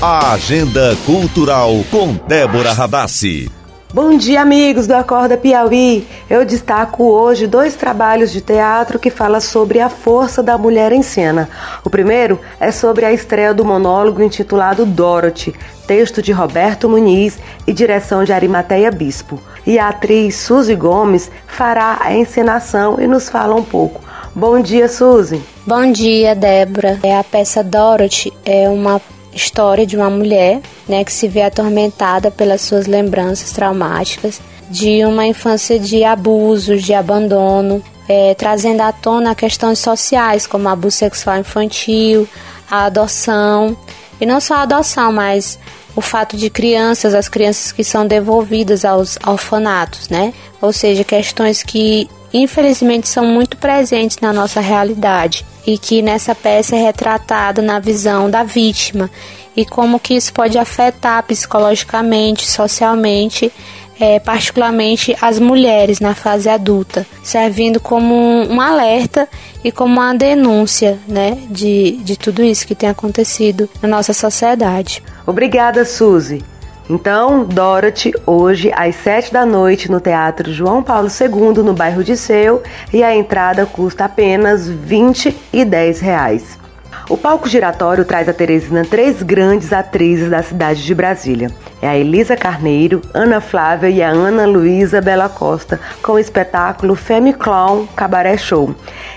A Agenda Cultural com Débora Radassi. Bom dia, amigos do Acorda Piauí. Eu destaco hoje dois trabalhos de teatro que falam sobre a força da mulher em cena. O primeiro é sobre a estreia do monólogo intitulado Dorothy, texto de Roberto Muniz e direção de Arimateia Bispo. E a atriz Suzy Gomes fará a encenação e nos fala um pouco. Bom dia, Suzy. Bom dia, Débora. É a peça Dorothy é uma história de uma mulher né, que se vê atormentada pelas suas lembranças traumáticas de uma infância de abusos, de abandono, é, trazendo à tona questões sociais como abuso sexual infantil, a adoção, e não só a adoção, mas o fato de crianças, as crianças que são devolvidas aos orfanatos, né? Ou seja, questões que infelizmente são muito presentes na nossa realidade e que nessa peça é retratada na visão da vítima e como que isso pode afetar psicologicamente, socialmente, é, particularmente as mulheres na fase adulta, servindo como um, um alerta e como uma denúncia né, de, de tudo isso que tem acontecido na nossa sociedade. Obrigada, Suzy. Então, Dorothy, hoje às sete da noite no Teatro João Paulo II, no bairro de Seu, e a entrada custa apenas R$ 20 e 10 reais. O palco giratório traz a Teresina três grandes atrizes da cidade de Brasília. É a Elisa Carneiro, Ana Flávia e a Ana Luísa Bela Costa, com o espetáculo Femme Clown Cabaré Show.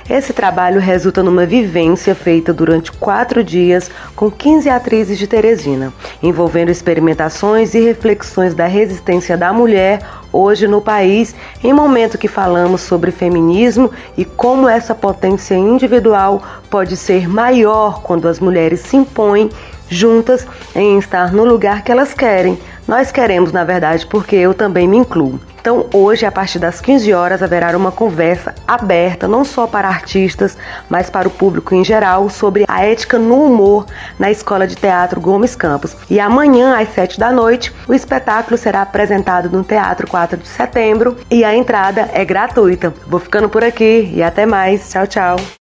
Esse trabalho resulta numa vivência feita durante quatro dias com 15 atrizes de Teresina, envolvendo experimentações e reflexões da resistência da mulher hoje no país, em momento que falamos sobre feminismo e como essa potência individual pode ser maior quando as mulheres se impõem juntas em estar no lugar que elas querem. Nós queremos, na verdade, porque eu também me incluo. Então, hoje, a partir das 15 horas, haverá uma conversa aberta, não só para artistas, mas para o público em geral, sobre a ética no humor na Escola de Teatro Gomes Campos. E amanhã, às 7 da noite, o espetáculo será apresentado no Teatro 4 de Setembro e a entrada é gratuita. Vou ficando por aqui e até mais. Tchau, tchau.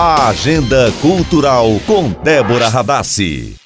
A Agenda Cultural com Débora Radassi.